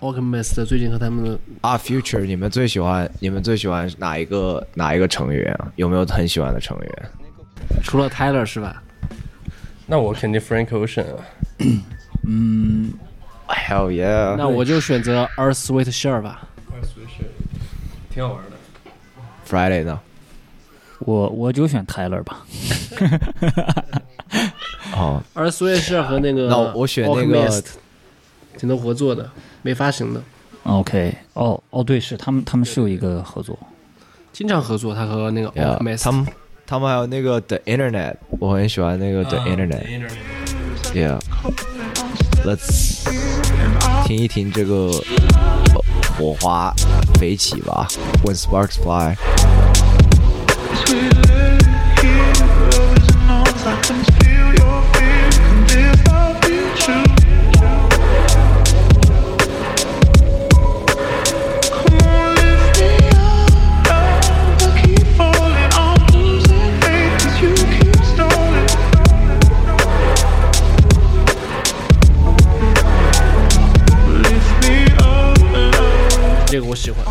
Alchemist 最近和他们的啊，Future，你们最喜欢你们最喜欢哪一个哪一个成员啊？有没有很喜欢的成员？除了 Tyler 是吧？那我肯定 Frank Ocean 啊。嗯，Hell yeah！那我就选择 Earth Sweet Share 吧。挺好玩的。Friday 呢？我我就选 Tyler 吧。哦，Earth Sweet Share 和那个那我选那个挺能合作的，没发行的，OK，哦哦，对，是他们，他们是有一个合作，经常合作，他和那个他们，他们还有那个 The Internet，我很喜欢那个 The Internet，Yeah，Let's 听一听这个火花飞起吧，When Sparks Fly。喜欢。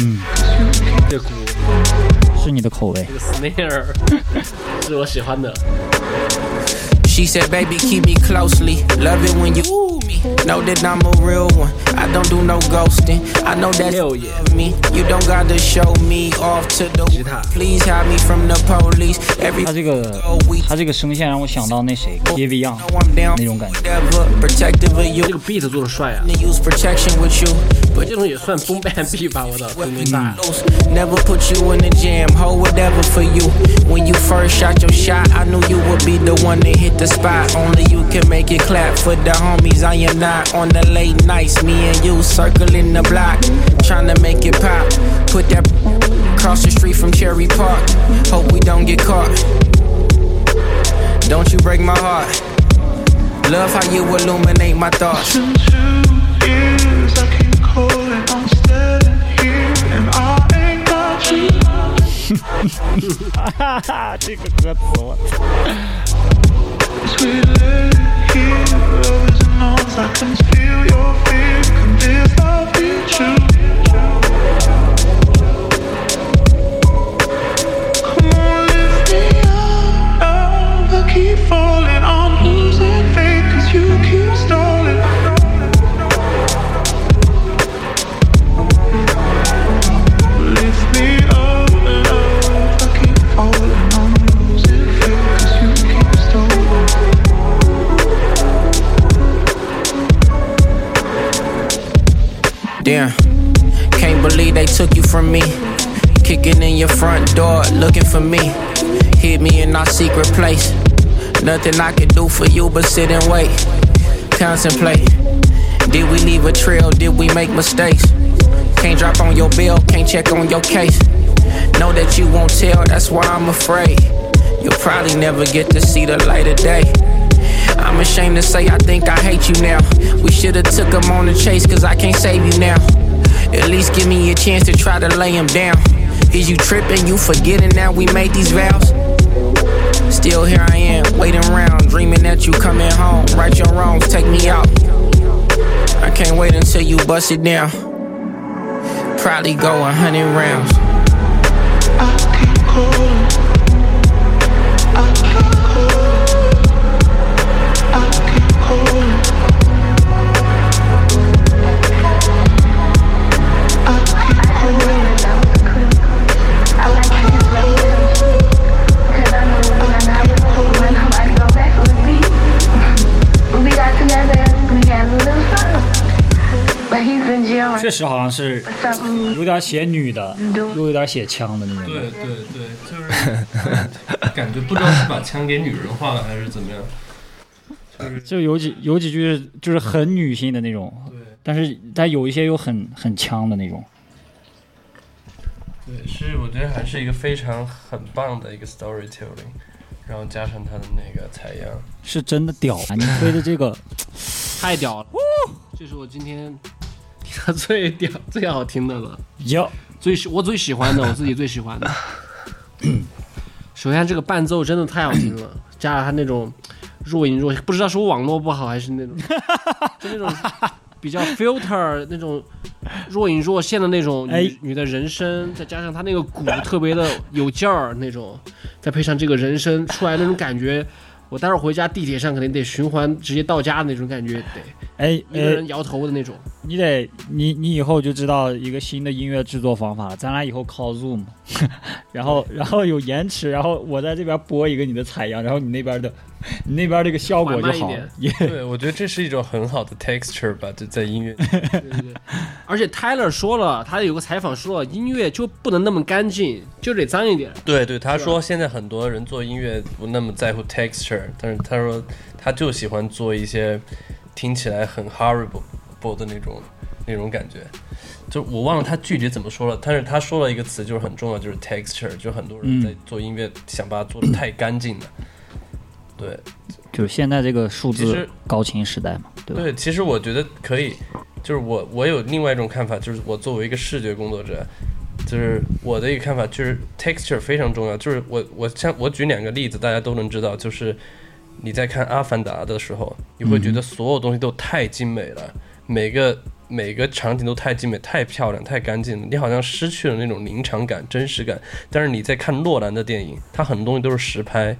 嗯，这鼓是你的口味这。个 snare 是我喜欢的。 She said, baby, keep me closely. Love it when you ooh me. Know that I'm a real one. I don't do no ghosting. I know that Hell you yeah. love me. You don't gotta show me off to the Please hide me from the police. Every 他这个 go we 他这个声线让我想到那谁 Gavy Young know I'm down 那种感觉。 whatever. Protective of you. 这个 beat 做的帅啊， To use protection with you. But 这种也算 boom bap beat 吧，我的真的大。 close. Never put you in the jam, hold whatever for you. When you first shot your shot, I knew you would be the one to hit the spot. Only you can make it clap for the homies. I am not on the late nights. Me and and you circling the block, trying to make it pop. Put that across the street from Cherry Park. Hope we don't get caught. Don't you break my heart. Love how you illuminate my thoughts. Sweet here, love is an I can feel your fear. Nothing I could do for you but sit and wait. Contemplate. Did we leave a trail? Did we make mistakes? Can't drop on your bill, can't check on your case. Know that you won't tell, that's why I'm afraid. You'll probably never get to see the light of day. I'm ashamed to say I think I hate you now. We should've took him on the chase, cause I can't save you now. At least give me a chance to try to lay him down. Is you tripping? You forgetting that we made these vows? Still here I am, waiting around, dreaming that you coming home. Right your wrongs, take me out. I can't wait until you bust it down. Probably go a hundred rounds. I calling. 确实好像是有点写女的，又有点写枪的那种。对对对，就是感觉不知道是把枪给女人化了还是怎么样。就是就有几有几句就是很女性的那种，对但是但有一些又很很枪的那种。对，是我觉得还是一个非常很棒的一个 storytelling，然后加上他的那个采样，是真的屌啊！你推的这个，太屌了！这是我今天听的最屌、最好听的了，哟，最喜我最喜欢的，我自己最喜欢的。首先，这个伴奏真的太好听了，加上他那种若隐若现，不知道是我网络不好还是那种，就那种比较 filter 那种若隐若现的那种女、哎。女的人声，再加上他那个鼓特别的有劲儿那种，再配上这个人声出来那种感觉，我待会儿回家地铁上肯定得循环直接到家的那种感觉，得哎哎一个人，摇头的那种。你得你你以后就知道一个新的音乐制作方法了。咱俩以后 call Zoom，然后然后有延迟，然后我在这边播一个你的采样，然后你那边的你 那边这个效果就好对，我觉得这是一种很好的 texture 吧，就在音乐。对对对，而且 Tyler 说了，他有个采访说了，音乐就不能那么干净，就得脏一点。对对，他说现在很多人做音乐不那么在乎 texture，但是他说他就喜欢做一些听起来很 horrible 的那种那种感觉。就我忘了他具体怎么说了，但是他说了一个词就是很重要，就是 texture，就很多人在做音乐想把它做的太干净了。对就是现在这个数字高清时代嘛，对吧？对，其实我觉得可以，就是我我有另外一种看法，就是我作为一个视觉工作者，就是我的一个看法就是 texture 非常重要。就是我我像我举两个例子，大家都能知道，就是你在看《阿凡达》的时候，你会觉得所有东西都太精美了，每个每个场景都太精美、太漂亮、太干净了，你好像失去了那种临场感、真实感。但是你在看诺兰的电影，他很多东西都是实拍。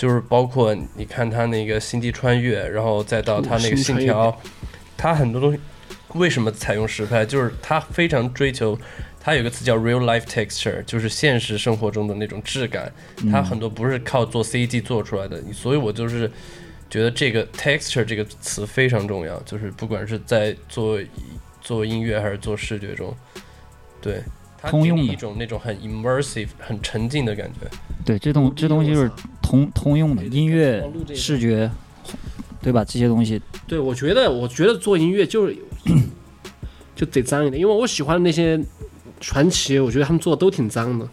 就是包括你看他那个《星际穿越》，然后再到他那个《信条》，他很多东西为什么采用实拍？就是他非常追求，他有个词叫 real life texture，就是现实生活中的那种质感。他很多不是靠做 CG 做出来的，所以我就是觉得这个 texture 这个词非常重要，就是不管是在做做音乐还是做视觉中，对。通用的一种那种很 immersive、很沉浸的感觉。对，这东这东西就是通通用的，音乐视觉，对吧？这些东西对，我觉得，我觉得做音乐就是 就得脏一点，因为我喜欢的那些传奇，我觉得他们做的都挺脏的，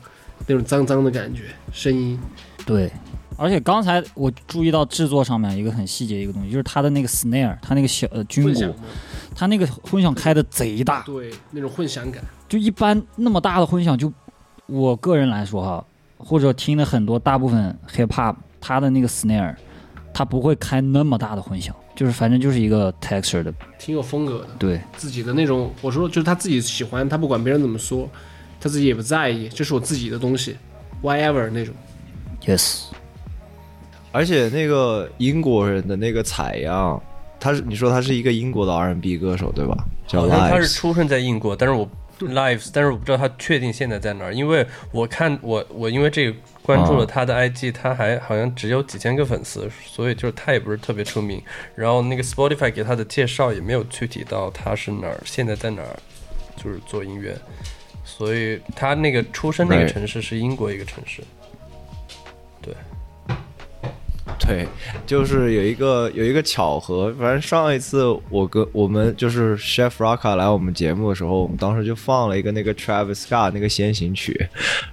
那种脏脏的感觉，声音。对。而且刚才我注意到制作上面一个很细节一个东西，就是它的那个 snare，它那个小呃军鼓，它那个混响开的贼大，对，那种混响感。就一般那么大的混响，就我个人来说哈，或者听了很多大部分 hip hop，它的那个 snare，它不会开那么大的混响，就是反正就是一个 texture 的，挺有风格的，对。自己的那种，我说就是他自己喜欢，他不管别人怎么说，他自己也不在意，这是我自己的东西，whatever 那种。，yes，而且那个英国人的那个采样，他是你说他是一个英国的 R&B 歌手对吧？叫好像他是。出生在英国，但是我 Lives，但是我不知道他确定现在在哪儿，因为我看我我因为这个关注了他的 IG，、他还好像只有几千个粉丝，所以就是他也不是特别出名。然后那个 Spotify 给他的介绍也没有具体到他是哪儿，现在在哪儿，就是做音乐，所以他那个出生那个城市是英国一个城市。对，对就是有一个有一个巧合，反正上一次我跟我们就是 Chef Raka 来我们节目的时候，我们当时就放了一个那个 Travis Scott 那个先行曲，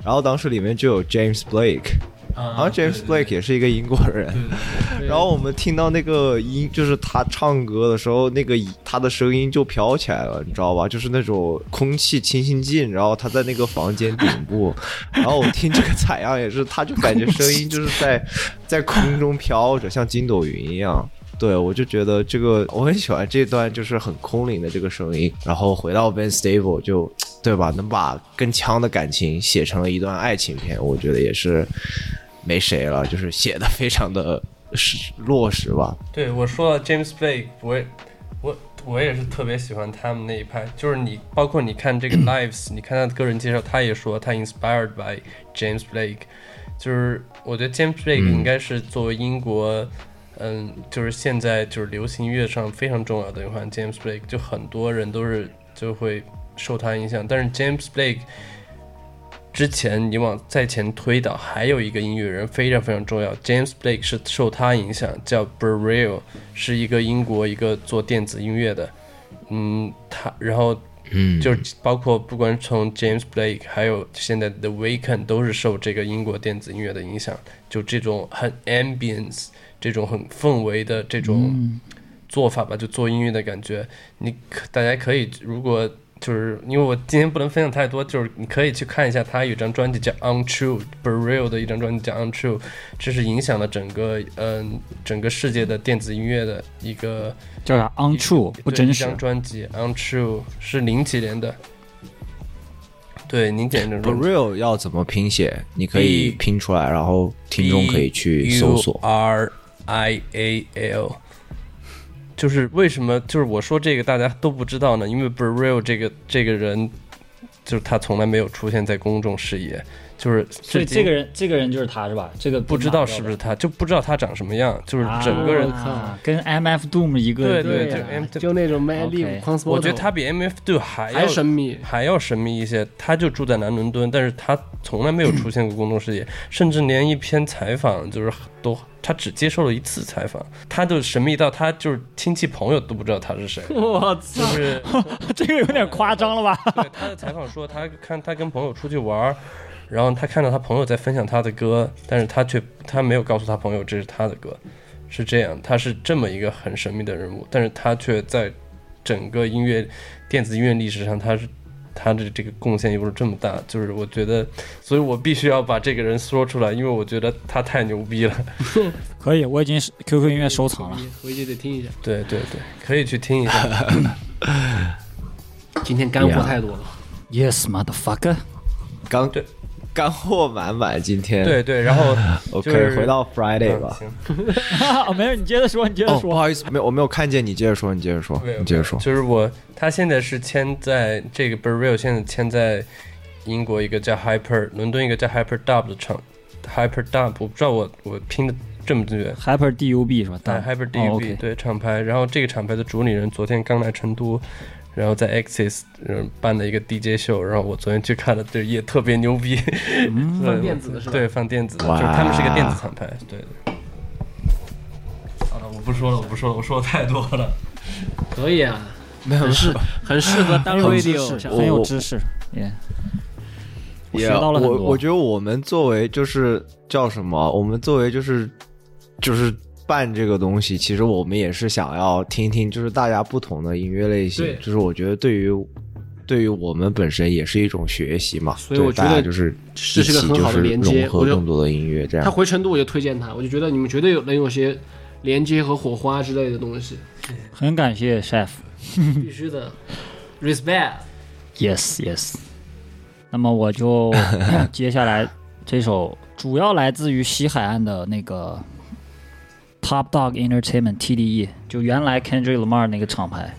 然后当时里面就有 James Blake，然后 James Blake 也是一个英国人，然后我们听到那个音，就是他唱歌的时候，那个他的声音就飘起来了，你知道吧？就是那种空气清新剂，然后他在那个房间顶部，然后我听这个采样也是，他就感觉声音就是在 在空中飘着，像筋斗云一样。对，我就觉得这个我很喜欢这段，就是很空灵的这个声音。然后回到 Ben Stable 就，对吧？能把跟枪的感情写成了一段爱情片，我觉得也是没谁了，就是写的非常的实落实吧。对我说到 James Blake，我也我我也是特别喜欢他们那一派，就是你包括你看这个 Lives，你看他的个人介绍，他也说他 inspired by James Blake，就是我觉得 James Blake 应该是作为英国，嗯，就是现在就是流行音乐上非常重要的一款 James Blake，就很多人都是就会受他影响，但是 James Blake。之前你往再前推导，还有一个音乐人非常非常重要，James Blake 是受他影响，叫 Burrell，是一个英国一个做电子音乐的，嗯，他然后嗯。就是包括不管从 James Blake 还有现在的 The Weeknd 都是受这个英国电子音乐的影响，就这种很 ambience 这种很氛围的这种做法吧，就做音乐的感觉，你可大家可以如果就是因为我今天不能分享太多，就是你可以去看一下他有一张专辑叫《Untrue》，Burrell 的一张专辑叫《Untrue》，这是影响了整个嗯、整个世界的电子音乐的一个叫啥？Untrue 不真实张。专辑《Untrue》是零几年的，对零几年的 Burial 要怎么拼写？你可以拼出来，然后听众可以去搜索 U。R I A L。就是为什么就是我说这个大家都不知道呢？因为 b r e l 这个这个人，就是他从来没有出现在公众视野，就是至今所以这个人，这个人就是他是吧？这个不知道是不是他，就不知道他长什么样，就是啊整个人。啊跟 MF Doom 一个对对对就 M- 就那种 Lib、Consmoto，我觉得他比 M F Doom 还要还神秘。还要神秘一些。他就住在南伦敦，但是他从来没有出现过公众视野，甚至连一篇采访就是都他只接受了一次采访，他就神秘到他就是亲戚朋友都不知道他是谁。我就操！是 这个有点夸张了吧？对他的采访说，他看他跟朋友出去玩儿，然后他看到他朋友在分享他的歌，但是他却他没有告诉他朋友这是他的歌，是这样，他是这么一个很神秘的人物，但是他却在整个音乐电子音乐历史上，他是他的这个贡献又是这么大，就是我觉得，所以我必须要把这个人说出来，因为我觉得他太牛逼了。可以，我已经是 QQ 音乐收藏了。回去得听一下。对对对，可以去听一下。今天干货太多了。Yes, motherfucker。刚对干货满满，今天对对，然后，OK，就是回到 Friday 嗯吧。行 哦，没事，你接着说，你接着哦，不。好意思，没有，我没有看见你，接着说，你接着说，你接着说。就是我，他现在是签在这个 b u r r e l 现在签在英国一个叫 Hyper 伦敦一个叫 Hyper Dub 的厂，Hyper Dub 我不知道我我拼的正不正确。Hyper DUB 是吧？对 Hyper 哦 DUB、对厂牌，然后这个厂牌的主理人昨天刚来成都，然后在 Axis 嗯办的一个 DJ 秀，然后我昨天去看了，对也特别牛逼，放电子的是吧对，放电子的，就是他们是一个电子厂牌，对的。好了，我不说了，我不说了，我说的太多了。可以啊，没有很适 很适合当 radio 很有知识。耶，我 Yeah，学到了很我。我觉得我们作为就是叫什么？我们作为就是就是办这个东西，其实我们也是想要听听，就是大家不同的音乐类型对。就是我觉得对于对于我们本身也是一种学习嘛。所以我觉得大家就是这是个很好的连接融合我就更多的音乐，这样他。回成都我就推荐他，我就觉得你们绝对有能有些连接和火花之类的东西，很感谢 Chef。必须的，respect。Yes, yes。那么我就 接下来这首主要来自于西海岸的那个 Top Dog Entertainment TDE，就原来 Kendrick Lamar 那个厂牌。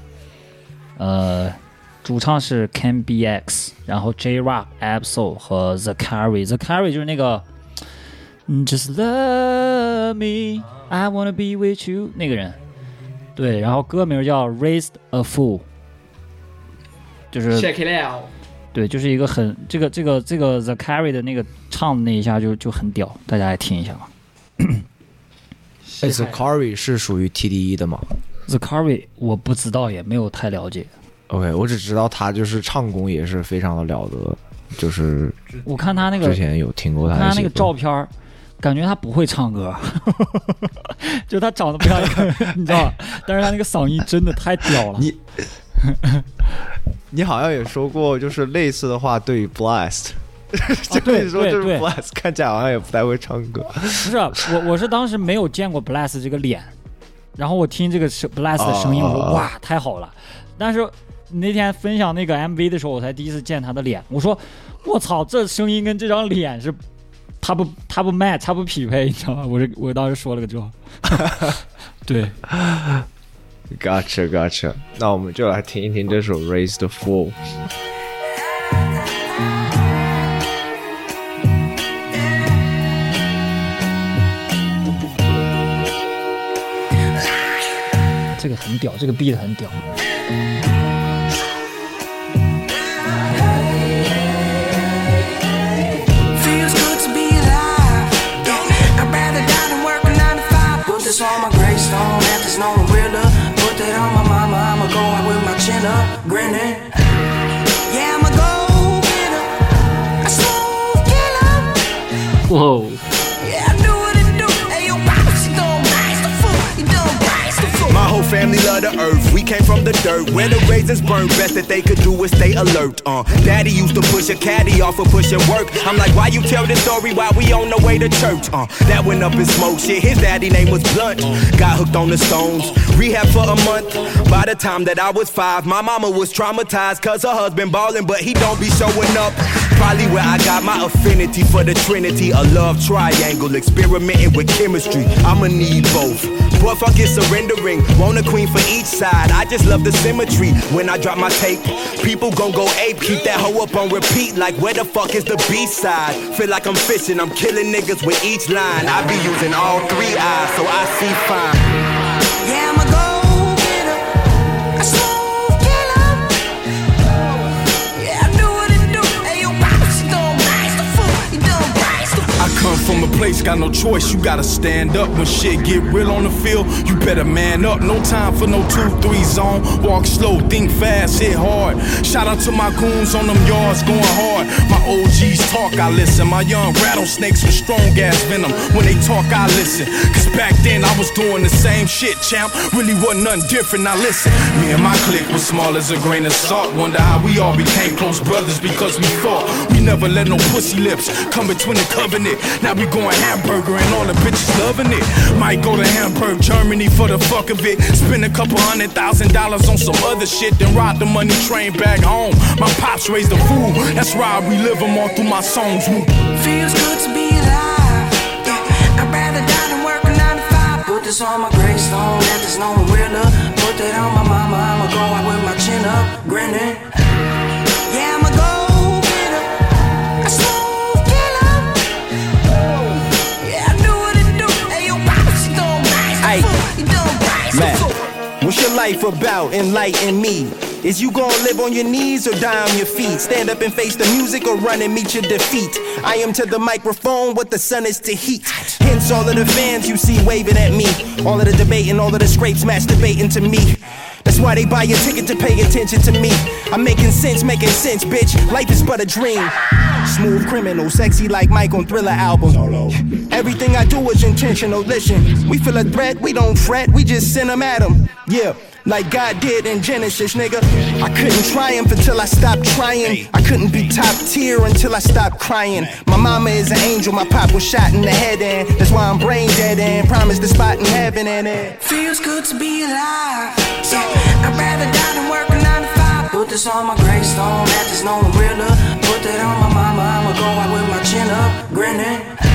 呃，主唱是 Ken BX，然后 J Rock、Absol 和 The Carry。The Carry 就是那个嗯 Just Love Me, I Wanna Be With You 那个人。对，然后歌名叫 Raised a Fool，就是 Check it out。对，就是一个很这个这个这个 The Carry 的那个唱的那一下就就很屌，大家来听一下吧。哎 z a k a r i 是属于 TDE 的吗 The Carry 我不知道，也没有太了解。？OK，我只知道他就是唱功也是非常的了得，就是我看他那个之前有听过他他那个照片儿，感觉他不会唱歌，就他长得不像一个，你知道吧？但是他那个嗓音真的太屌了。你 你好像也说过，就是类似的话对于 Blast，就对你说就是对对 Bless 看起来好像也不太会唱歌。不是我，我是当时没有见过 Bless 这个脸，然后我听这个声 Bless 的声音，我说啊哇太好了。但是那天分享那个 MV 的时候，我才第一次见他的脸，我说我操，这声音跟这张脸是，他不他不 match，他不匹配，你知道吗？我是我当时说了个这话，对，Gotcha, gotcha。那我们就来听一听这首《Raise the Fool》。这个很屌，这个 beat 很屌。 Feels good We came from the dirt where the raisins burn. Best that they could do was stay alert. Uh, Daddy used to push a caddy off of pushing work. I'm like, why you tell this story while we on the way to church? Uh, that went up in smoke. Shit, his daddy name was Blunt. Got hooked on the stones. Rehab for a month. By the time that I was five, my mama was traumatized cause her husband ballin', but he don't be showing up. Probably where I got my affinity for the trinity, a love triangle, experimenting with chemistry. I'ma need both. But fuck it, surrendering. Want a queen for each side. I just love the symmetry. When I drop my tape, people gon' go ape. Keep that hoe up on repeat. Like where the fuck is the B side? Feel like I'm fishing. I'm killing niggas with each line. I be using all three eyes, so I see fine. From a place, got no choice. You gotta stand up when shit get real on the field. You better man up. No time for no two, three zone. Walk slow, think fast, hit hard. Shout out to my goons on them yards going hard. My OGs talk, I listen. My young rattlesnakes with strong gas venom. When they talk, I listen. Cause back then I was doing the same shit, champ. Really wasn't nothing different. Now listen, me and my clique was small as a grain of salt. Wonder how we all became close brothers because we fought. We never let no pussy lips come between the covenant. Now we going hamburger and all the bitches loving it. Might go to Hamburg, Germany for the fuck of it. Spend a couple hundred thousand dollars on some other shit, then ride the money train back home. My pops raised the fool. That's why I relive them all through my songs. Feels good to be alive. Yeah, I'd rather die than work a nine to five. Put this on my gravestone, let this know I'm realer. Put that on my mama, I'ma go out with my chin up, grinning. Life about? Enlighten me. Is you gonna live on your knees or die on your feet? Stand up and face the music or run and meet your defeat? I am to the microphone what the sun is to heat. Hence all of the fans you see waving at me. All of the debating, all of the scrapes masturbating to me. That's why they buy a ticket to pay attention to me. I'm making sense, making sense, bitch. Life is but a dream. Smooth criminal, sexy like Mike on Thriller album. Everything I do is intentional. Listen, we feel a threat, we don't fret, we just send them at 'em. Yeah. Like God did in Genesis, nigga. I couldn't triumph until I stopped trying. I couldn't be top tier until I stopped crying. My mama is an angel, my pop was shot in the head, and that's why I'm brain dead and promised the spot in heaven, and it. Feels good to be alive. Yeah, I'd rather die than work a nine to five. Put this on my gravestone, that is no know I'm. Put that on my mama, I'ma go out with my chin up, grinning.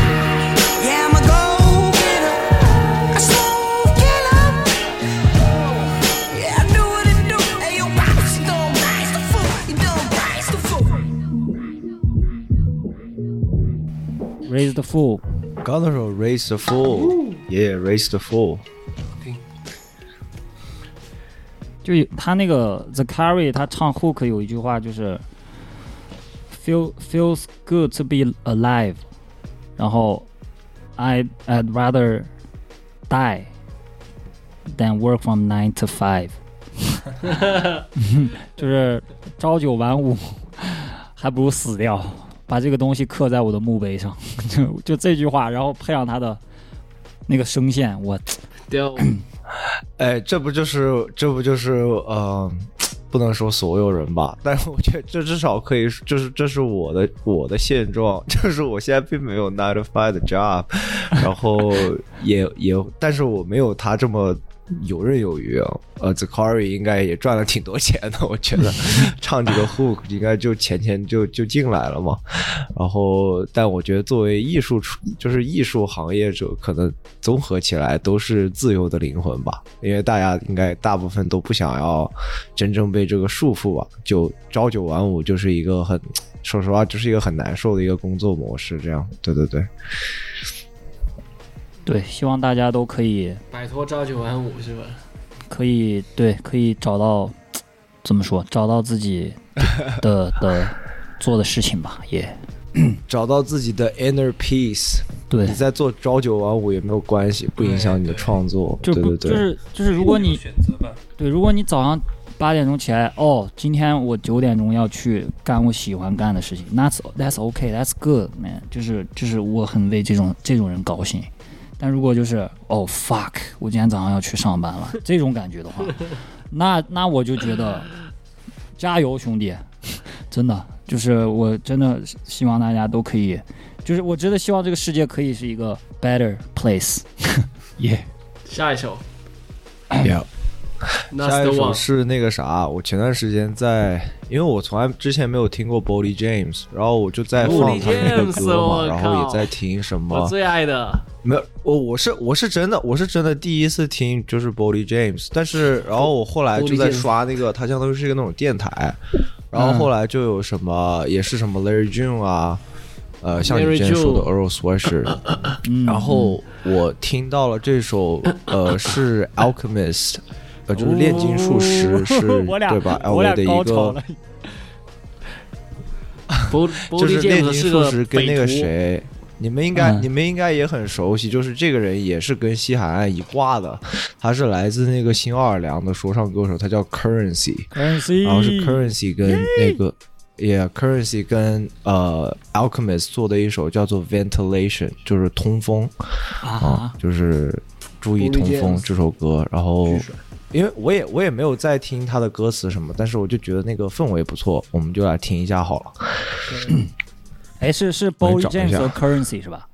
fool，刚那首 Raise the Fool，yeah Raise the Fool，就有他那个 The Carry，他唱 hook 有一句话就是 feel feels good to be alive，然后 I I'd rather die than work from nine to five，就是朝九晚五，还不如死掉， 把这个东西刻在我的墓碑上，就就这句话，然后配上他的那个声线，我掉 哎，这不就是这不就是呃，不能说所有人吧，但是我觉得这至少可以，就是这是我的我的现状，就是我现在并没有 nine to five 的 job，然后也也，但是我没有他这么。游刃有余啊，呃 z a k a r i 应该也赚了挺多钱的，我觉得 唱几个 hook 应该就钱钱就就进来了嘛。然后，但我觉得作为艺术出，就是艺术行业者，可能综合起来都是自由的灵魂吧。因为大家应该大部分都不想要真正被这个束缚吧，就朝九晚五就是一个很，说实话，就是一个很难受的一个工作模式。这样，对对对，对，希望大家都可以摆脱朝九晚五是吧？可以对，可以找到 怎么说，找到自己的的做的事情吧，也 找到自己的 inner peace。对你，在做朝九晚五也没有关系，不影响你的创作。就不对对对，就是就是，如果你选择吧，对，如果你早上八点钟起来，哦，今天我九点钟要去干我喜欢干的事情，that's that's okay, that's good, man，就是就是我很为这种这种人高兴。但如果就是哦 fuck，我今天早上要去上班了，这种感觉的话，那那我就觉得加油，兄弟，真的就是我真的希望大家都可以，就是我真的希望这个世界可以是一个 better place，耶、下一首。Yeah，Not 下一首是那个啥，我前段时间在，因为我从来之前没有听过 Boldy James，然后我就在放他那个歌嘛，然后也在听什么我么，最爱的。没有，我我是我是真的我是真的第一次听就是 Boldy James，但是然后我后来就在刷那个，它相当于是一个那种电台，然后后来就有什么也是什么 Larry June 啊。呃，像你之前说的 Earl Sweatshirt，嗯然后我听到了这首，呃，是 Alchemist，呃，就是炼金术师，是 对吧我俩？LA 的一个 就是炼金术师跟那个，谁，你们应该、嗯你们应该也很熟悉，就是这个人也是跟西海岸一挂的，他是来自那个新奥尔良的说唱歌手，他叫 Currency，Currency，然后是 Currency 跟那个。Yeah, Currency 跟呃 Alchemist 做的一首叫做 Ventilation，就是通风啊啊，，就是注意通风这首歌。然后因为我也我也没有在听他的歌词什么，但是我就觉得那个氛围不错，我们就来听一下好了。哎，是是 Boldy James 下和 Currency 是吧？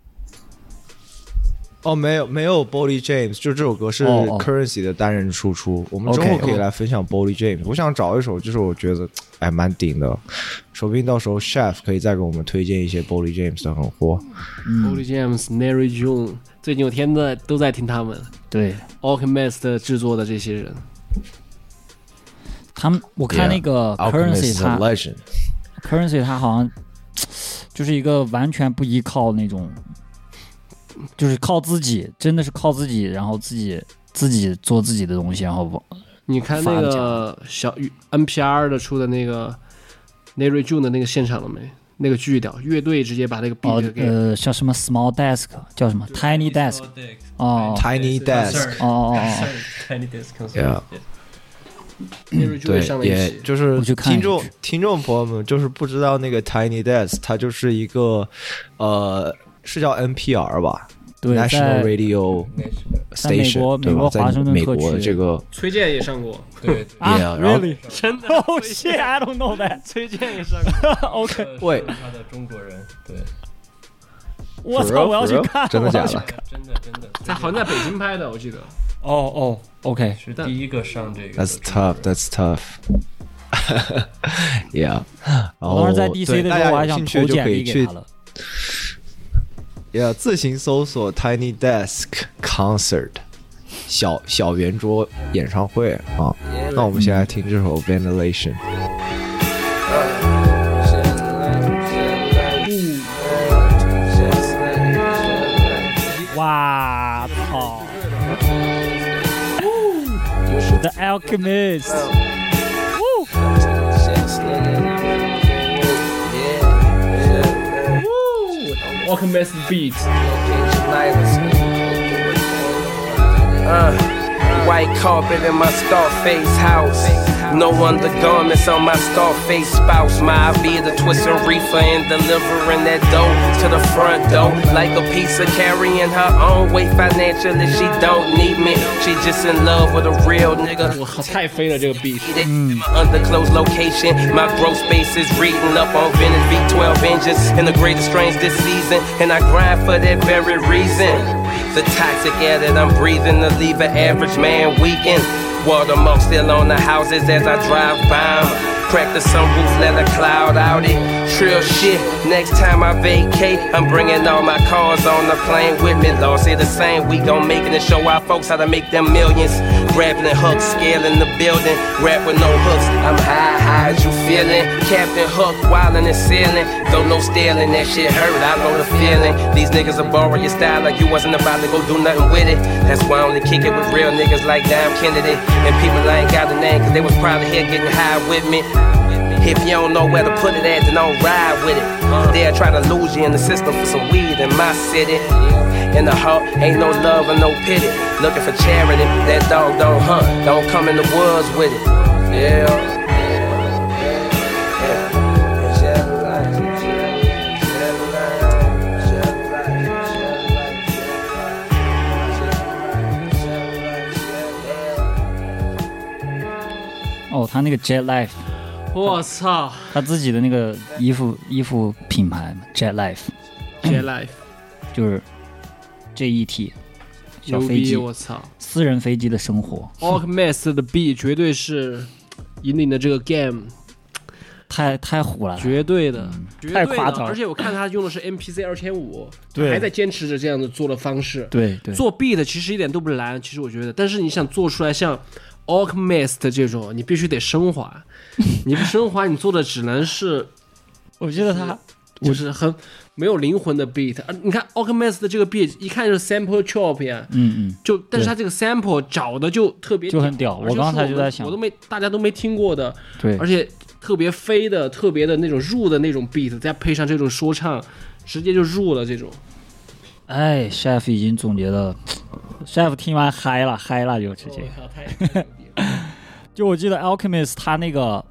哦，没有没有 Boldy James，就这首歌是 Currency 的单人输出。我们之后可以来分享 Boldy James。我想找一首，就是我觉得哎蛮顶的，说不定到时候 Chef 可以再给我们推荐一些 Boldy James 的狠货。Boldy James、Larry June，最近我天在都在听他们对 Alchemist 制作的这些人。他们，我看那个 Currency 他。Currency 他好像就是一个完全不依靠那种，就是靠自己，真的是靠自己，然后自己自己做自己的东西，然后往你看那个小 NPR 的出的那个 Larry June 的那个现场了没？那个锯掉，乐队直接把那个哦，呃，叫什么 small desk 叫什么 tiny desk 哦，tiny desk 哦，tiny desk 哦，对，也就是，听众听众朋友们，就是不知道那个 tiny desk 它就是一个呃是叫 NPR 吧？对，，National 在 Radio 在美 Station，国对吧？在美国华盛顿美特区这个崔健也上过，对，啊 Yeah，然后，Really 真的 Oh shit I don't know that 崔健也上过。OK 喂他的中国人，对，我操？我要去？看真的假的真的真的，在好像在北京拍的，我记得。哦哦 OK 是第一个上这个的 That's 中国 tough. 人。That's tough. yeah. 然后我当时在 DC 的时候我还想投简可以去历给他了 Yeah 自行搜索 Tiny Desk Concert 小小圆桌演唱会啊。那我们先来听这首 Ventilation。哇操！The Alchemist，Alchemist Beat，Uh, white carpet in my Scarface house. No undergarments on my Scarface spouse. My be the twisting reefer and delivering that dough to the front door. Like a piece of carrying her own weight financially. She don't need me. She just in love with a real nigga. 我靠，太飞了这个 beat。 In my undisclosed location, my growth space is reading up on vintage V12 engines and the greatest strains this season. And I grind for that very reason. The toxic air that I'm breathing to leave an average man weakened. Watermark still on the houses as I drive by. Crack the sunroof, let a cloud out it. Trill shit. Next time I vacate, I'm bringing all my cars on the plane with me. Lord say the same. We gon' make it and show our folks how to make them millions. Grabbing hooks, scaling the building. Rap with no hooks. I'm high, high as you feeling. Captain Hook, wildin' and ceiling. Though no stealing, that shit hurt. I know the feeling. These niggas will borrow your style like you wasn't about to go do nothing with it. That's why I only kick it with real niggas like Dime Kennedy. And people I ain't got the name, cause they was probably here getting high with me. If you don't know where to put it at, then don't ride with it. They'll try to lose you in the system for some weed in my city. In the heart, ain't no love and no pity. Looking for charity, that dog don't hunt. Don't come in the woods with it. Yeah. Oh, 那个 Jet Life，我操。他自己的那个衣服衣服品牌嘛，Jet Life，Jet Life 就是 JET 小，飞机，我操。私人飞机的生活，，Alchemist 的 B 绝对是引领的这个 game，太太虎了。绝对的，绝对的。太夸张。了而且我看他用的是 MPC 二千五，对。还在坚持着这样的做的方式。对对，做 beat 其实一点都不难，其实我觉得，但是你想做出来像 Alchemist 这种，你必须得升华，你不升华，你做的只能是 我觉得他就是很没有灵魂的 beat。啊，你看 Alchemist 的这个 beat 一看就是 sample chop 呀，嗯嗯，就但是他这个 sample 找的就特别就很屌我刚才是就在想我都没大家都没听过的，对而且特别飞的、特别的那种入的那种 beat，再配上这种说唱，直接就入了这种。哎，chef 已经总结了，chef 听完嗨了，嗨了就直接。就我记得 Alchemist 他那个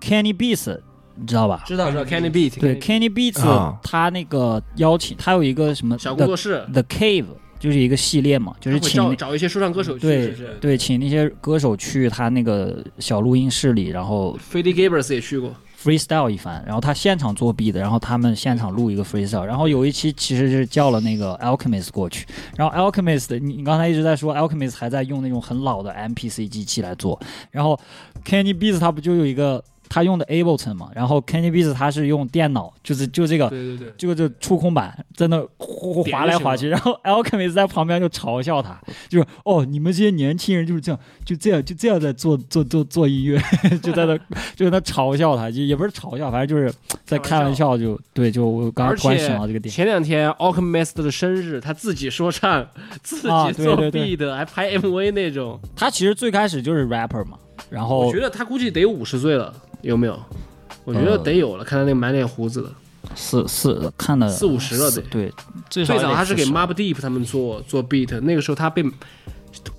Kenny Beats，你知道吧？知道知道，Kenny Beats 对 Kenny Beats，、啊。他那个邀请他有一个什么小工作室，The Cave，就是一个系列嘛，就是请找找一些说唱歌手去，对是是？对，请那些歌手去他那个小录音室里，然后 f e d y Gibbers 也去过，freestyle 一番，然后他现场作弊的，然后他们现场录一个 freestyle，然后有一期其实是叫了那个 alchemist 过去，然后 alchemist 你你刚才一直在说 alchemist 还在用那种很老的 MPC 机器来做，然后 Kenny Beats 他不就有一个。他用的 Ableton 嘛，然后 Kenny Beats 他是用电脑，就是就这个对对对，这个就触控板在那哗滑来滑去，然后 Alchemist 在旁边就嘲笑他，就是哦，你们这些年轻人就是这样，就这样就这样在做做做做音乐，就在那 就在那嘲笑他，就也不是嘲笑，反正就是在开玩笑。就，对，就我刚而刚突然想到这个点，前两天 Alchemist 的生日，他自己说唱，自啊己做 beat，还拍 MV 那种。他其实最开始就是 rapper 嘛，然后我觉得他估计得有五十岁了，有没有？我觉得呃得有了，看他那个满脸胡子的。四四看了四五十了得对，最早他是给40 Mob Deep 他们做做 beat，那个时候他被，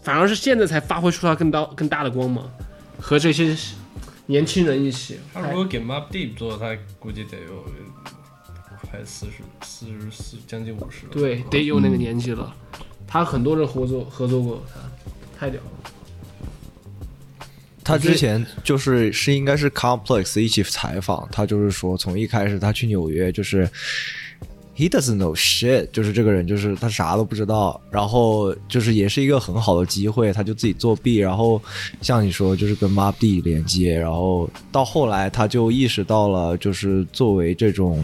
反而是现在才发挥出他更大更大的光芒，和这些年轻人一起。他如果给 Mob Deep 做，他估计得有快四十、四十四，将近五十了。对，得有那个年纪了。他很多人合作合作过，他太屌了。他之前就是是应该是 Complex 一起采访，他就是说从一开始他去纽约就是 he doesn't know shit，就是这个人就是他啥都不知道，然后就是也是一个很好的机会，他就自己作弊，然后像你说就是跟 Mob D 连接，然后到后来他就意识到了，就是作为这种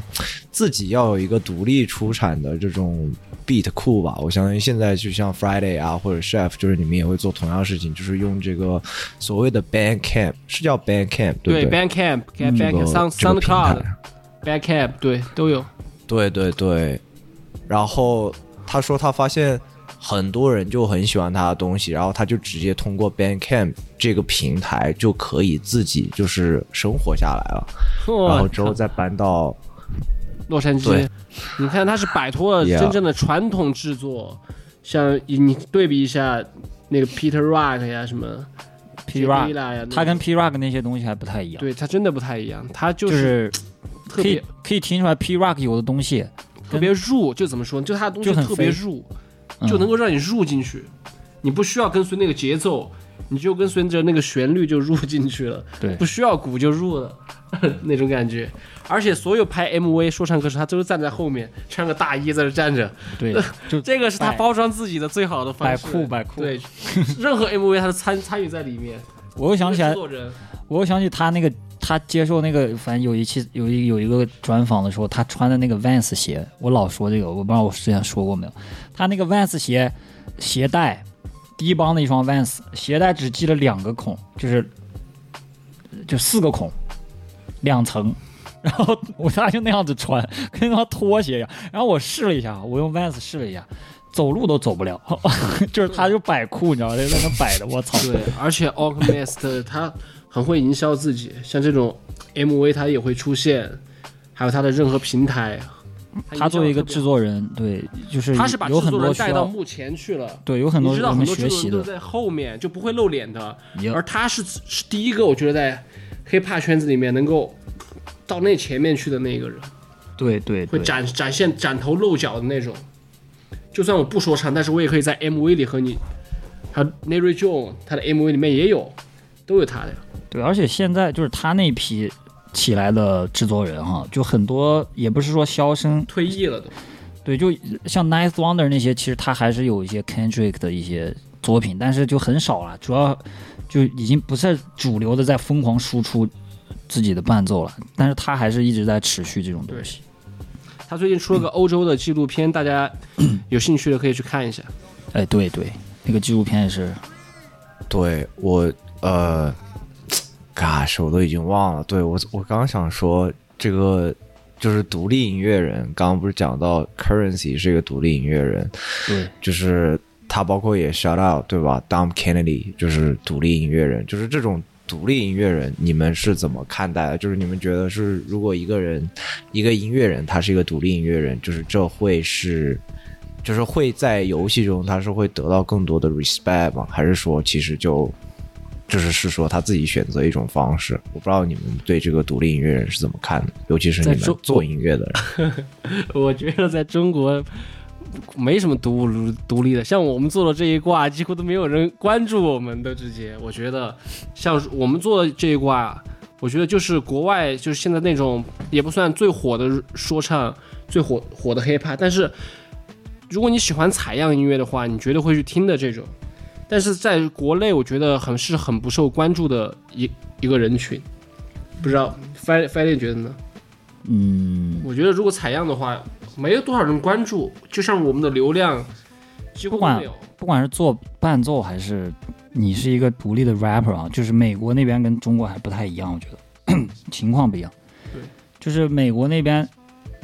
自己要有一个独立出产的这种 beat 库吧，我相当于现在就像 Friday 啊或者 Chef，就是你们也会做同样事情，就是用这个所谓的 Bandcamp，是叫 Bandcamp 对不对？，Bandcamp、这个 Bandcamp、Sound 这个平 SoundCloud 台、Bandcamp，对，都有。对对对，然后他说他发现很多人就很喜欢他的东西，然后他就直接通过 Bandcamp 这个平台就可以自己就是生活下来了，然后之后再搬到洛杉矶，你看他是摆脱了真正的传统制作，像你对比一下那个 Peter Rock 呀，什么 P Rock，J-Dilla 呀，他跟那 P Rock 那些东西还不太一样，对他真的不太一样，他就就是特别可以听出来 P Rock 有的东西特别入，就怎么说，就他的东西就特别入，嗯就能够让你入进去，你不需要跟随那个节奏，你就跟随着那个旋律就入进去了，对不需要鼓就入了 那种感觉。而且所有拍 MV 说唱歌手，他都是站在后面，穿个大衣在这站着，对，就这个是他包装自己的最好的方式。摆酷摆酷对，任何 MV 他都参参与在里面。我又想起来我又想起他那个，他接受那个，反正有一期有一有一个专访的时候，他穿的那个 Vans 鞋，我老说这个，我不知道我之前说过没有。他那个 Vans 鞋鞋带，低帮的一双 Vans 鞋带只系了两个孔，就是就四个孔，两层。然后我他就那样子穿，跟他妈拖鞋一样。然后我试了一下，我用 Vans 试了一下，走路都走不了，就是他就摆酷，你知道吗？在那摆的，我操！对，而且 Alchemist 他很会营销自己，像这种 MV 他也会出现，还有他的任何平台。他作为一个制作人，对，就是他是把制作人带到幕前去了。对，有很多你知道很多制作学习都在后面，就不会露脸的。而他是是第一个，我觉得在 hiphop 圈子里面能够到那前面去的那个人，对对对，会展展现展头露脚的那种。就算我不说唱，但是我也可以在 MV 里和你，还有 Nary John 他的 MV 里面也有，都有他的。对，而且现在就是他那批起来的制作人哈，就很多也不是说销声退役了都。对，就像 Nice Wonder 那些，其实他还是有一些 Kendrick 的一些作品，但是就很少了，主要就已经不是主流的在疯狂输出自己的伴奏了，但是他还是一直在持续这种东西。他最近出了个欧洲的纪录片，大家 有兴趣的可以去看一下。哎，对对，那个纪录片也是，对我呃，gosh，我都已经忘了。对我，我刚想说这个就是独立音乐人，刚刚不是讲到 Currency 是一个独立音乐人，对，就是他包括也 shout out 对吧？Dom Kennedy 就是独立音乐人，就是这种独立音乐人，你们是怎么看待的？就是你们觉得是如果一个人一个音乐人他是一个独立音乐人，就是这会是就是会在游戏中他是会得到更多的 respect 吗？还是说其实就就是是说他自己选择一种方式？我不知道你们对这个独立音乐人是怎么看的，尤其是你们做音乐的人。我觉得在中国没什么独独立的，像我们做的这一卦，几乎都没有人关注我们的直接。我觉得像我们做的这一卦，我觉得就是国外就是现在那种也不算最火的说唱，最火火的 hiphop，但是如果你喜欢采样音乐的话，你绝对会去听的这种。但是在国内，我觉得很是很不受关注的一一个人群，不知道 i f i 觉得呢？嗯，我觉得如果采样的话，没有多少人关注，就像我们的流量几乎不管没有。不管是做伴奏还是你是一个独立的 rapper 啊，就是美国那边跟中国还不太一样，我觉得 情况不一样。对，就是美国那边，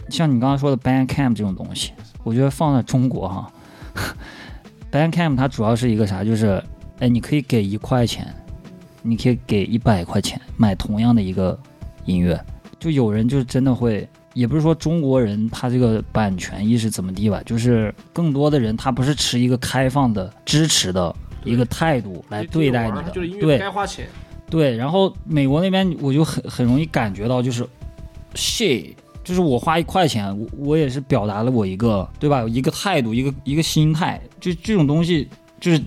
像你刚刚说的 Bandcamp 这种东西，我觉得放在中国哈，Bandcamp 它主要是一个啥，就是哎，你可以给一块钱，你可以给一百块钱买同样的一个音乐，就有人就真的会。也不是说中国人他这个版权意识怎么地吧，就是更多的人他不是持一个开放的、支持的一个态度来对待你的，就是音乐对该花钱。对。然后美国那边我就很很容易感觉到，就是 shit，就是我花一块钱，我我也是表达了我一个对吧，一个态度，一个一个心态，就这种东西，就是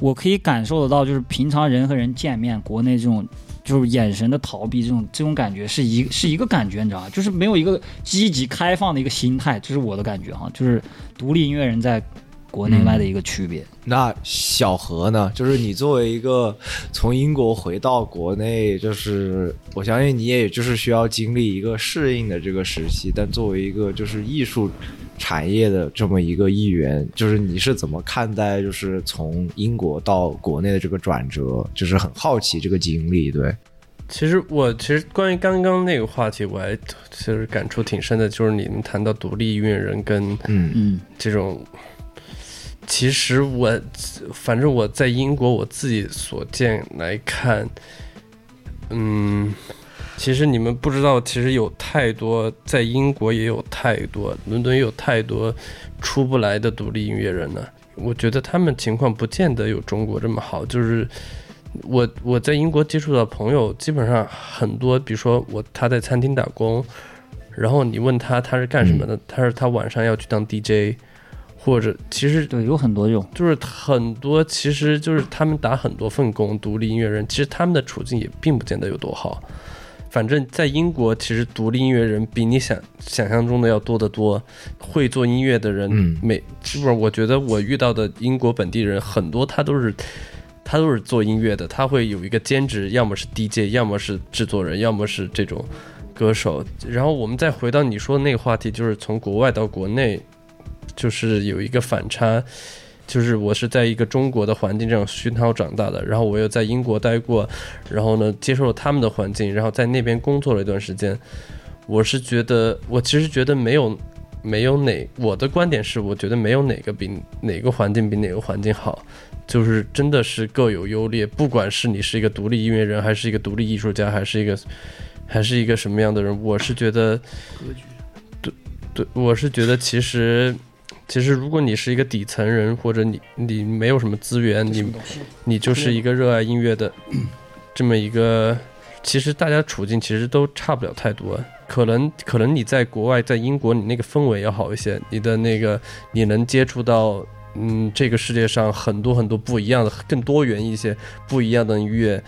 我可以感受得到，就是平常人和人见面，国内这种。就是眼神的逃避，这种这种感觉是一是一个感觉，你知道吗？就是没有一个积极开放的一个心态，这是我的感觉哈。就是独立音乐人在国内外的一个区别。那小何呢？就是你作为一个从英国回到国内，就是我相信你也就是需要经历一个适应的这个时期。但作为一个就是艺术产业的这么一个一员，就是你是怎么看待就是从英国到国内的这个转折？就是很好奇这个经历。对，其实我其实关于刚刚那个话题，我还其实感触挺深的，就是你们谈到独立音乐人跟嗯嗯这种，其实我反正我在英国我自己所见来看，嗯，其实你们不知道，其实有太多在英国也有太多，伦敦也有太多出不来的独立音乐人呢。我觉得他们情况不见得有中国这么好，就是。我我在英国接触到的朋友，基本上很多，比如说我他在餐厅打工，然后你问他他是干什么的，他说他晚上要去当 DJ，或者其实对，有很多这种。就是很多，其实就是他们打很多份工，独立音乐人，其实他们的处境也并不见得有多好。反正，在英国，其实独立音乐人比你想想象中的要多得多。会做音乐的人，嗯每基本上我觉得我遇到的英国本地人很多，他都是他都是做音乐的，他会有一个兼职，要么是 DJ，要么是制作人，要么是这种歌手。然后我们再回到你说的那个话题，就是从国外到国内，就是有一个反差。就是我是在一个中国的环境这样熏陶长大的，然后我又在英国待过，然后呢接受了他们的环境，然后在那边工作了一段时间。我是觉得，我其实觉得没有没有哪，我的观点是，我觉得没有哪个比哪个环境比哪个环境好，就是真的是各有优劣。不管是你是一个独立音乐人，还是一个独立艺术家，还是一个还是一个什么样的人，我是觉得，对对，我是觉得其实。其实，如果你是一个底层人，或者你你没有什么资源，你你就是一个热爱音乐的这么一个，其实大家处境其实都差不了太多。可能可能你在国外，在英国，你那个氛围要好一些，你的那个你能接触到，嗯，这个世界上很多很多不一样的、更多元一些不一样的音乐，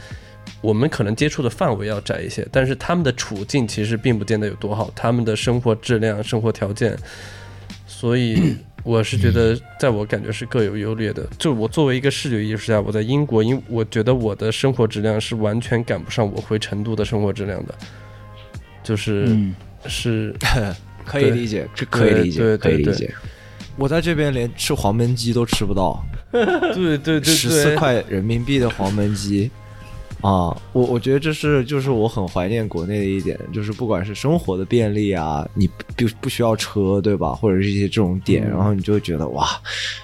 我们可能接触的范围要窄一些，但是他们的处境其实并不见得有多好，他们的生活质量、生活条件，所以我是觉得，在我感觉是各有优劣的。就我作为一个视觉艺术家，我在英国，因我觉得我的生活质量是完全赶不上我回成都的生活质量的，就是、嗯，是 可以理解，这可以理解，可以理解。我在这边连吃黄焖鸡都吃不到，对对对。十四，块人民币的黄焖鸡啊！我我觉得这是就是我很怀念国内的一点，就是不管是生活的便利啊，你不不需要车对吧，或者是一些这种点，然后你就会觉得哇，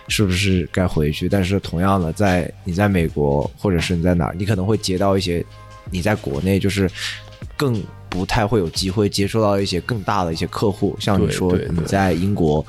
是不是该回去？但是同样的，在你在美国或者是你在哪儿，你可能会接到一些你在国内就是更不太会有机会接触到一些更大的一些客户，像你说你在英国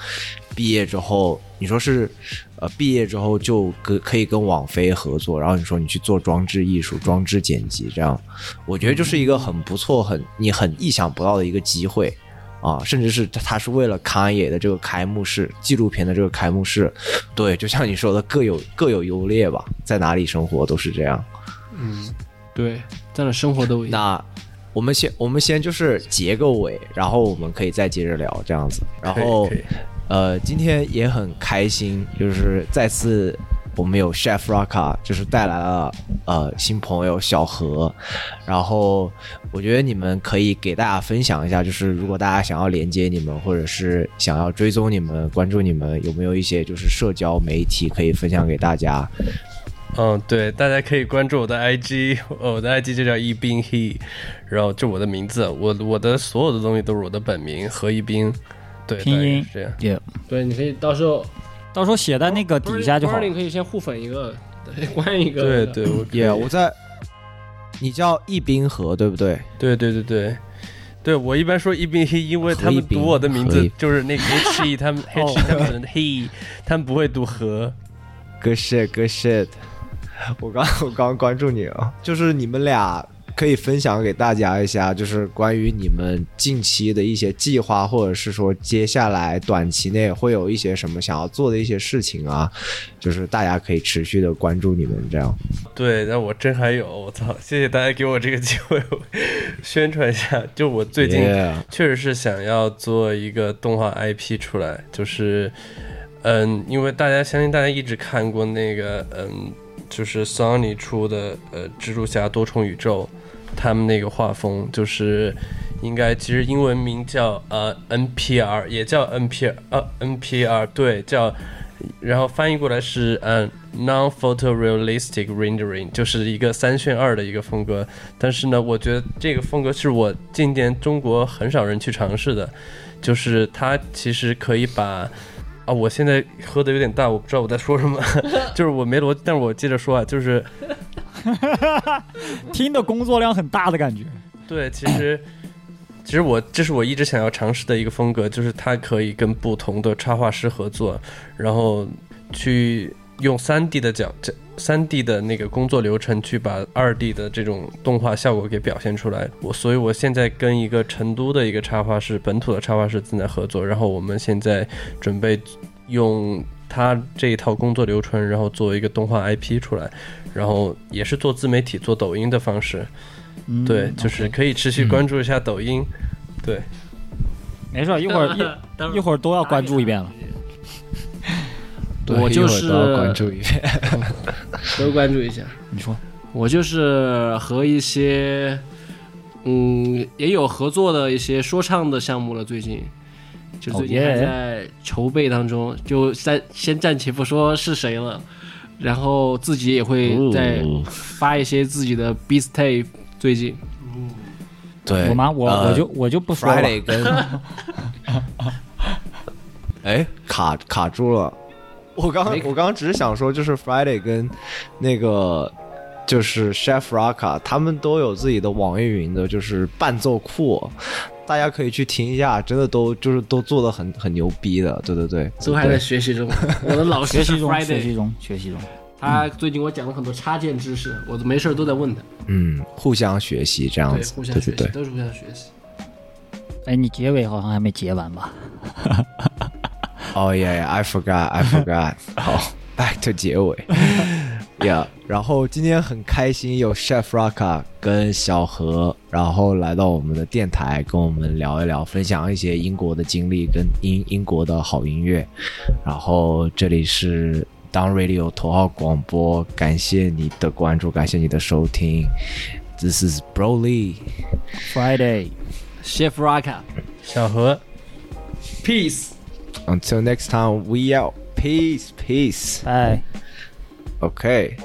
毕业之后，你说是呃毕业之后就跟可以跟网飞合作，然后你说你去做装置艺术、装置剪辑，这样我觉得就是一个很不错、很你很意想不到的一个机会。啊，甚至是他是为了康野的这个开幕式纪录片的这个开幕式，对，就像你说的各有各有优劣吧，在哪里生活都是这样。嗯对，在那生活都一样。那我们先我们先就是结个尾，然后我们可以再接着聊这样子。然后可以可以呃，今天也很开心，就是再次我们有 Chef Raka，就是带来了呃新朋友小何。然后我觉得你们可以给大家分享一下，就是如果大家想要连接你们，或者是想要追踪你们、关注你们，有没有一些就是社交媒体可以分享给大家？嗯，对，大家可以关注我的 IG，我的 IG 就叫一冰 he，然后就我的名字，我我的所有的东西都是我的本名何一冰，对，拼音这样。也对，你可以到时候到时候写在那个底下就好。你可以先互粉一个，对，关一个。对对，我也、我在，你叫易冰河对不对？对对对对。对，我一般说易冰因为他们读我的名字就是那个 h e，他们 h e 他们只能 he，他们不会读河。Good shit, good shit。我刚 我刚关注你啊，就是你们俩可以分享给大家一下，就是关于你们近期的一些计划，或者是说接下来短期内会有一些什么想要做的一些事情啊，就是大家可以持续的关注你们这样。对，那我真还有，我操！谢谢大家给我这个机会，宣传一下。就我最近确实是想要做一个动画 IP 出来，就是，嗯，因为大家相信大家一直看过那个，嗯，就是 Sony 出的呃蜘蛛侠多重宇宙，他们那个画风就是应该其实英文名叫呃 NPR，也叫 NPR 呃 NPR 对叫。然后翻译过来是嗯、non-photorealistic rendering，就是一个三选二的一个风格。但是呢，我觉得这个风格是我近年中国很少人去尝试的，就是它其实可以把。啊，我现在喝的有点大，我不知道我在说什么，就是我没逻辑，但是我接着说啊，就是 听的工作量很大的感觉。对，其实 其实我这是我一直想要尝试的一个风格，就是它可以跟不同的插画师合作，然后去用三 D 的角角三 D 的那个工作流程去把二 D 的这种动画效果给表现出来。我所以我现在跟一个成都的一个插画师，本土的插画师正在合作，然后我们现在准备用。他这一套工作流程，然后做一个动画 IP 出来，然后也是做自媒体、做抖音的方式，嗯对，就是可以持续关注一下抖音。对，没事，一会儿一一会儿都要关注一遍了。我就是都要是关注一遍。都关注一下。你说，我就是和一些嗯也有合作的一些说唱的项目了，最近就最近 Oh, 还.在筹备当中，就暂先暂且不说是谁了，然后自己也会在哦发一些自己的 beat tape，最近对，我吗？我呃我就我就不说了。Friday 跟，哎，卡卡住了。我刚我刚刚只是想说，就是 Friday 跟那个就是 Chef Raka 他们都有自己的网易云的，就是伴奏库，大家可以去听一下，真的都就是都做的很很牛逼的，对对对，都还在学习中。我的老师学习中，学习中，学习中。他最近给我讲了很多插件知识，我没事儿都在问他，嗯，互相学习这样对，子，互相学习，对对对。都是互相学习。哎，你结尾好像还没结完吧？哦耶，I forgot, I forgot。好，back to 结尾。Yeah，然后今天很开心有 Chef Raka 跟小何，然后来到我们的电台，跟我们聊一聊，分享一些英国的经历跟英英国的好音乐。然后这里是 Down Radio 头号广播，感谢你的关注，感谢你的收听。This is Broly。Friday。Chef Raka，小何。Peace。Until next time, we out. Peace, peace. 拜。Okay.